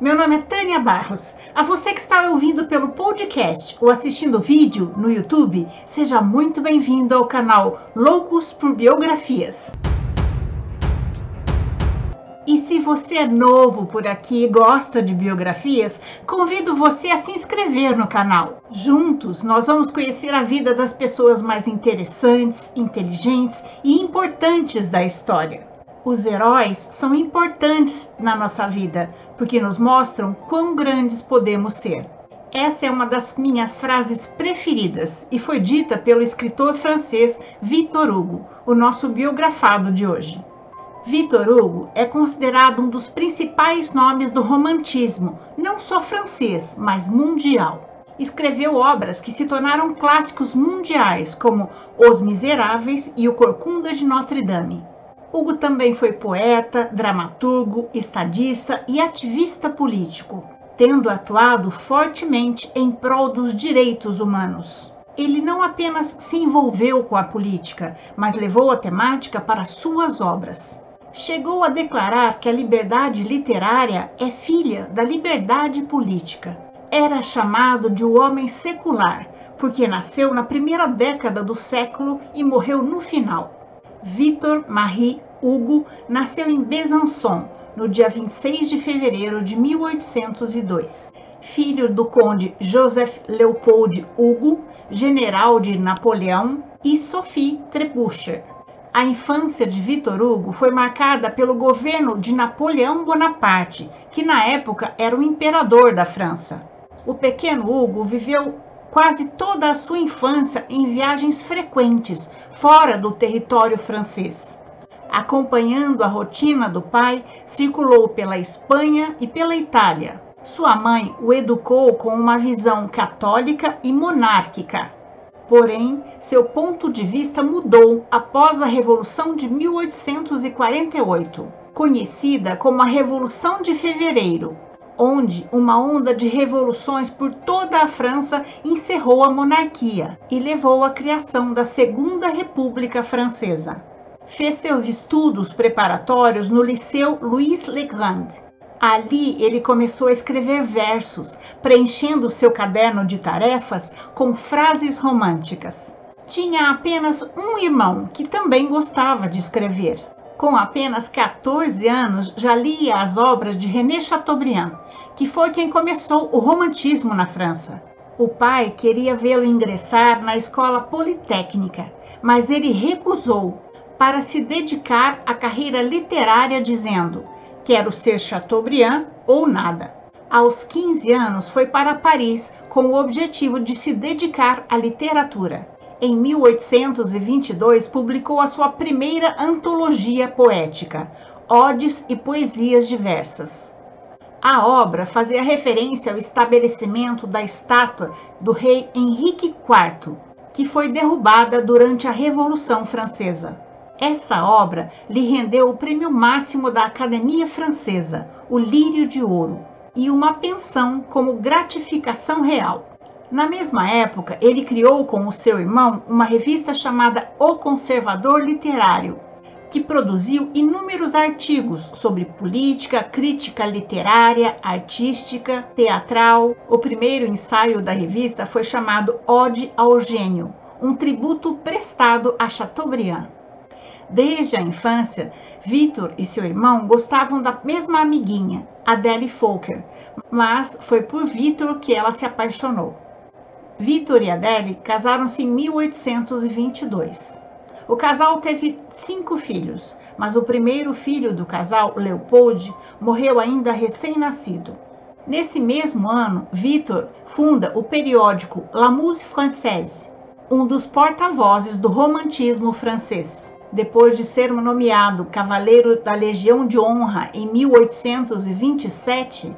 Meu nome é Tânia Barros. A você que está ouvindo pelo podcast ou assistindo vídeo no YouTube, seja muito bem-vindo ao canal Loucos por Biografias. E se você é novo por aqui e gosta de biografias, convido você a se inscrever no canal. Juntos, nós vamos conhecer a vida das pessoas mais interessantes, inteligentes e importantes da história. Os heróis são importantes na nossa vida porque nos mostram quão grandes podemos ser. Essa é uma das minhas frases preferidas e foi dita pelo escritor francês Victor Hugo, o nosso biografado de hoje. Victor Hugo é considerado um dos principais nomes do romantismo, não só francês, mas mundial. Escreveu obras que se tornaram clássicos mundiais, como Os Miseráveis e O Corcunda de Notre Dame. Hugo também foi poeta, dramaturgo, estadista e ativista político, tendo atuado fortemente em prol dos direitos humanos. Ele não apenas se envolveu com a política, mas levou a temática para suas obras. Chegou a declarar que a liberdade literária é filha da liberdade política. Era chamado de o homem secular, porque nasceu na primeira década do século e morreu no final. Victor Marie Hugo nasceu em Besançon no dia 26 de fevereiro de 1802. Filho do conde Joseph Leopold Hugo, general de Napoleão, e Sophie Trebuchet. A infância de Victor Hugo foi marcada pelo governo de Napoleão Bonaparte, que na época era o imperador da França. O pequeno Hugo viveu quase toda a sua infância em viagens frequentes fora do território francês. Acompanhando a rotina do pai, circulou pela Espanha e pela Itália. Sua mãe o educou com uma visão católica e monárquica. Porém, seu ponto de vista mudou após a Revolução de 1848, conhecida como a Revolução de Fevereiro, onde uma onda de revoluções por toda a França encerrou a monarquia e levou à criação da Segunda República Francesa. Fez seus estudos preparatórios no Liceu Louis Le Grand. Ali ele começou a escrever versos, preenchendo seu caderno de tarefas com frases românticas. Tinha apenas um irmão que também gostava de escrever. Com apenas 14 anos, já lia as obras de René Chateaubriand, que foi quem começou o romantismo na França. O pai queria vê-lo ingressar na escola politécnica, mas ele recusou para se dedicar à carreira literária, dizendo: Quero ser Chateaubriand ou nada. Aos 15 anos, foi para Paris com o objetivo de se dedicar à literatura em 1822, publicou a sua primeira antologia poética, Odes e Poesias Diversas. A obra fazia referência ao estabelecimento da estátua do rei Henrique IV, que foi derrubada durante a Revolução Francesa. Essa obra lhe rendeu o prêmio máximo da Academia Francesa, o Lírio de Ouro, e uma pensão como gratificação real. Na mesma época, ele criou com o seu irmão uma revista chamada O Conservador Literário, que produziu inúmeros artigos sobre política, crítica literária, artística, teatral. O primeiro ensaio da revista foi chamado Ode ao Gênio, um tributo prestado a Chateaubriand. Desde a infância, Victor e seu irmão gostavam da mesma amiguinha, Adele Fokker, mas foi por Victor que ela se apaixonou. Victor e Adele casaram-se em 1822. O casal teve cinco filhos, mas o primeiro filho do casal, Leopold, morreu ainda recém-nascido. Nesse mesmo ano, Victor funda o periódico La Muse Française, um dos porta-vozes do romantismo francês. Depois de ser nomeado Cavaleiro da Legião de Honra em 1827,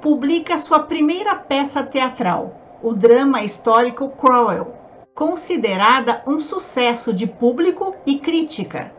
publica sua primeira peça teatral, o drama histórico Crowell, considerada um sucesso de público e crítica.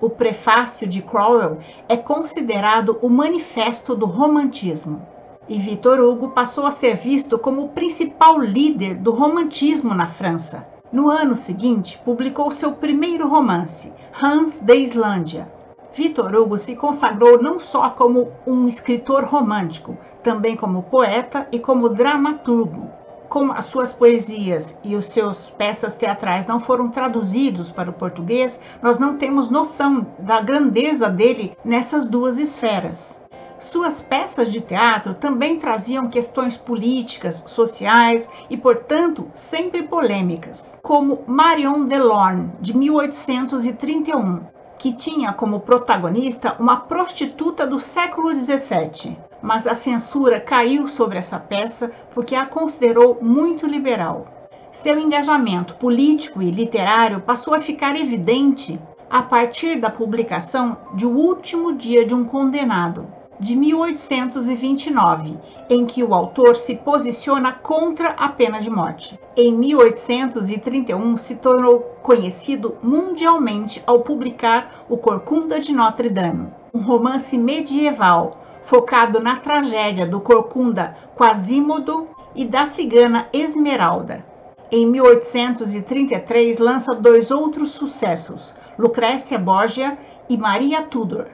O prefácio de Crowell é considerado o manifesto do romantismo. E Victor Hugo passou a ser visto como o principal líder do romantismo na França. No ano seguinte, publicou seu primeiro romance, Hans de Islândia. Victor Hugo se consagrou não só como um escritor romântico, também como poeta e como dramaturgo. Como as suas poesias e os seus peças teatrais não foram traduzidos para o português, nós não temos noção da grandeza dele nessas duas esferas. Suas peças de teatro também traziam questões políticas, sociais e, portanto, sempre polêmicas, como Marion Delorme, de 1831, que tinha como protagonista uma prostituta do século XVII. Mas a censura caiu sobre essa peça porque a considerou muito liberal. Seu engajamento político e literário passou a ficar evidente a partir da publicação de O Último Dia de um Condenado, de 1829, em que o autor se posiciona contra a pena de morte. Em 1831, se tornou conhecido mundialmente ao publicar O Corcunda de Notre Dame, um romance medieval focado na tragédia do Corcunda Quasimodo e da cigana Esmeralda. Em 1833, lança dois outros sucessos, Lucrécia Borgia e Maria Tudor.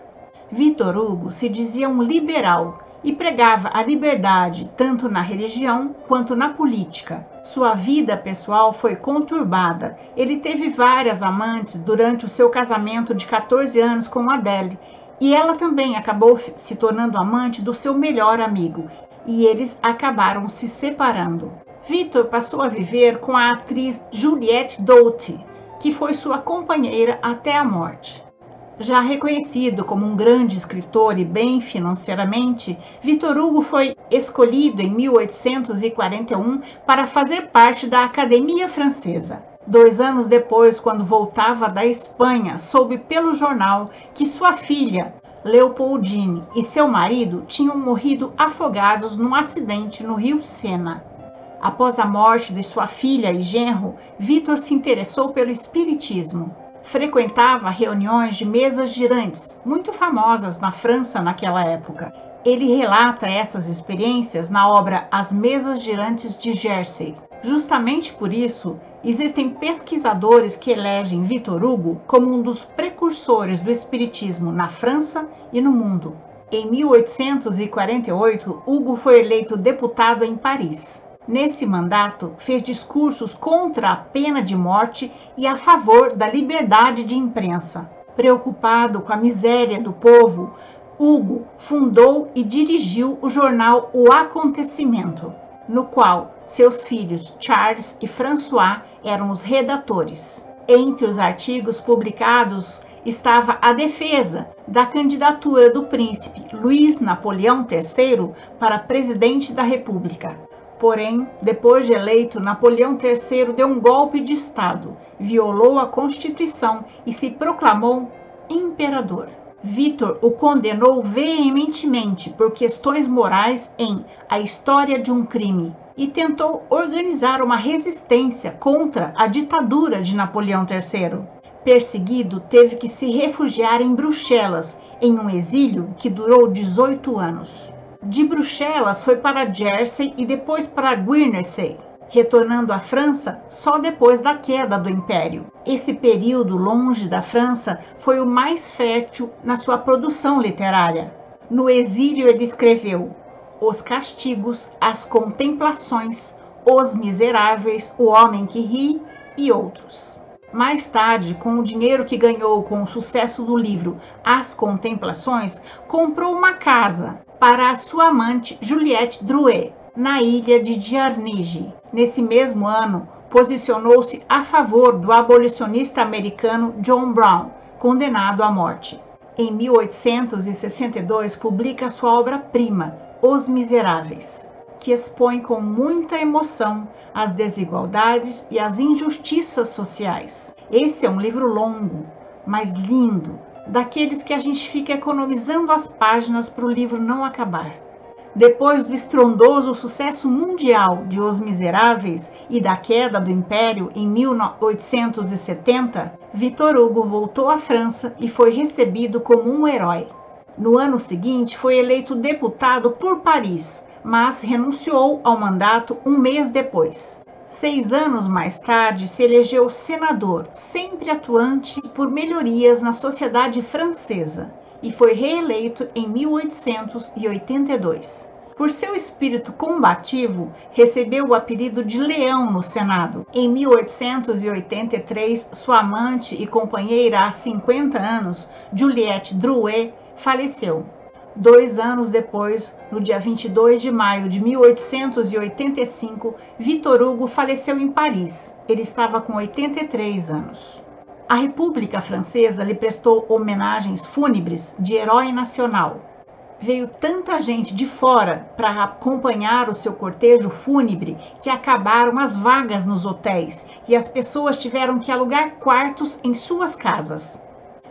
Victor Hugo se dizia um liberal e pregava a liberdade tanto na religião quanto na política. Sua vida pessoal foi conturbada. Ele teve várias amantes durante o seu casamento de 14 anos com Adele, e ela também acabou se tornando amante do seu melhor amigo, e eles acabaram se separando. Victor passou a viver com a atriz Juliette Doughty, que foi sua companheira até a morte. Já reconhecido como um grande escritor e bem financeiramente, Victor Hugo foi escolhido em 1841 para fazer parte da Academia Francesa. Dois anos depois, quando voltava da Espanha, soube pelo jornal que sua filha, Leopoldine, e seu marido tinham morrido afogados num acidente no rio Sena. Após a morte de sua filha e genro, Victor se interessou pelo espiritismo frequentava reuniões de mesas girantes, muito famosas na França naquela época. Ele relata essas experiências na obra As Mesas Girantes de Jersey. Justamente por isso, existem pesquisadores que elegem Victor Hugo como um dos precursores do espiritismo na França e no mundo. Em 1848, Hugo foi eleito deputado em Paris. Nesse mandato, fez discursos contra a pena de morte e a favor da liberdade de imprensa. Preocupado com a miséria do povo, Hugo fundou e dirigiu o jornal O Acontecimento, no qual seus filhos Charles e François eram os redatores. Entre os artigos publicados estava a defesa da candidatura do príncipe Luiz Napoleão III para presidente da República. Porém, depois de eleito, Napoleão III deu um golpe de Estado, violou a Constituição e se proclamou imperador. Vitor o condenou veementemente por questões morais em A História de um Crime e tentou organizar uma resistência contra a ditadura de Napoleão III. Perseguido, teve que se refugiar em Bruxelas, em um exílio que durou 18 anos. De Bruxelas foi para Jersey e depois para Guernsey, retornando à França só depois da queda do Império. Esse período longe da França foi o mais fértil na sua produção literária. No exílio, ele escreveu Os Castigos, As Contemplações, Os Miseráveis, O Homem que Ri e outros. Mais tarde, com o dinheiro que ganhou com o sucesso do livro As Contemplações, comprou uma casa para a sua amante Juliette Drouet, na ilha de Diarnige. Nesse mesmo ano, posicionou-se a favor do abolicionista americano John Brown, condenado à morte. Em 1862, publica sua obra-prima, Os Miseráveis, que expõe com muita emoção as desigualdades e as injustiças sociais. Esse é um livro longo, mas lindo, daqueles que a gente fica economizando as páginas para o livro não acabar. Depois do estrondoso sucesso mundial de Os Miseráveis e da queda do Império em 1870, Victor Hugo voltou à França e foi recebido como um herói. No ano seguinte, foi eleito deputado por Paris, mas renunciou ao mandato um mês depois. Seis anos mais tarde, se elegeu senador, sempre atuante por melhorias na sociedade francesa, e foi reeleito em 1882. Por seu espírito combativo, recebeu o apelido de Leão no Senado. Em 1883, sua amante e companheira há 50 anos, Juliette Drouet, faleceu. Dois anos depois, no dia 22 de maio de 1885, Vitor Hugo faleceu em Paris. Ele estava com 83 anos. A República Francesa lhe prestou homenagens fúnebres de herói nacional. Veio tanta gente de fora para acompanhar o seu cortejo fúnebre que acabaram as vagas nos hotéis e as pessoas tiveram que alugar quartos em suas casas.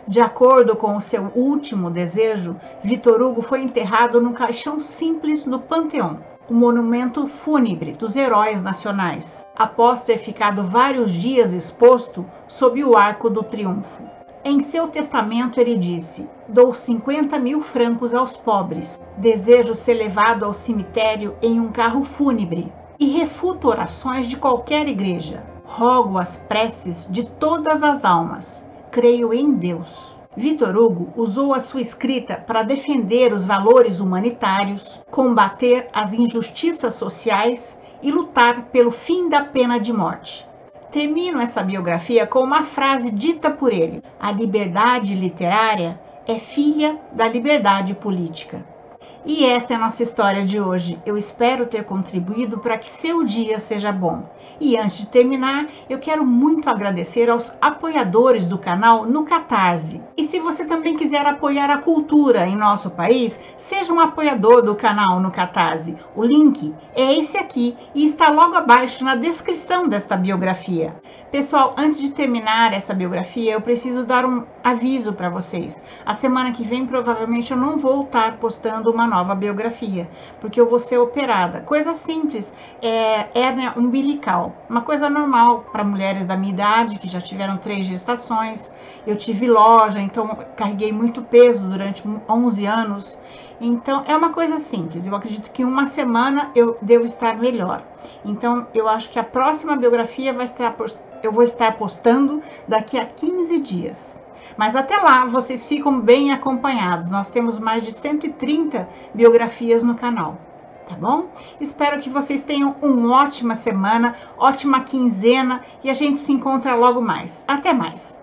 De acordo com o seu último desejo, Vitor Hugo foi enterrado num caixão simples no Panteão, o monumento fúnebre dos heróis nacionais, após ter ficado vários dias exposto sob o Arco do Triunfo. Em seu testamento, ele disse: Dou 50 mil francos aos pobres, desejo ser levado ao cemitério em um carro fúnebre e refuto orações de qualquer igreja. Rogo as preces de todas as almas creio em Deus. Vitor Hugo usou a sua escrita para defender os valores humanitários, combater as injustiças sociais e lutar pelo fim da pena de morte. Termino essa biografia com uma frase dita por ele: A liberdade literária é filha da liberdade política. E essa é a nossa história de hoje. Eu espero ter contribuído para que seu dia seja bom. E antes de terminar, eu quero muito agradecer aos apoiadores do canal no Catarse. E se você também quiser apoiar a cultura em nosso país, seja um apoiador do canal no Catarse. O link é esse aqui e está logo abaixo na descrição desta biografia. Pessoal, antes de terminar essa biografia, eu preciso dar um aviso para vocês. A semana que vem, provavelmente, eu não vou estar postando uma nova biografia, porque eu vou ser operada. Coisa simples, é hérnia umbilical. Uma coisa normal para mulheres da minha idade, que já tiveram três gestações. Eu tive loja, então carreguei muito peso durante 11 anos. Então, é uma coisa simples. Eu acredito que uma semana eu devo estar melhor. Então, eu acho que a próxima biografia vai estar eu vou estar postando daqui a 15 dias. Mas até lá vocês ficam bem acompanhados. Nós temos mais de 130 biografias no canal. Tá bom? Espero que vocês tenham uma ótima semana, ótima quinzena e a gente se encontra logo mais. Até mais!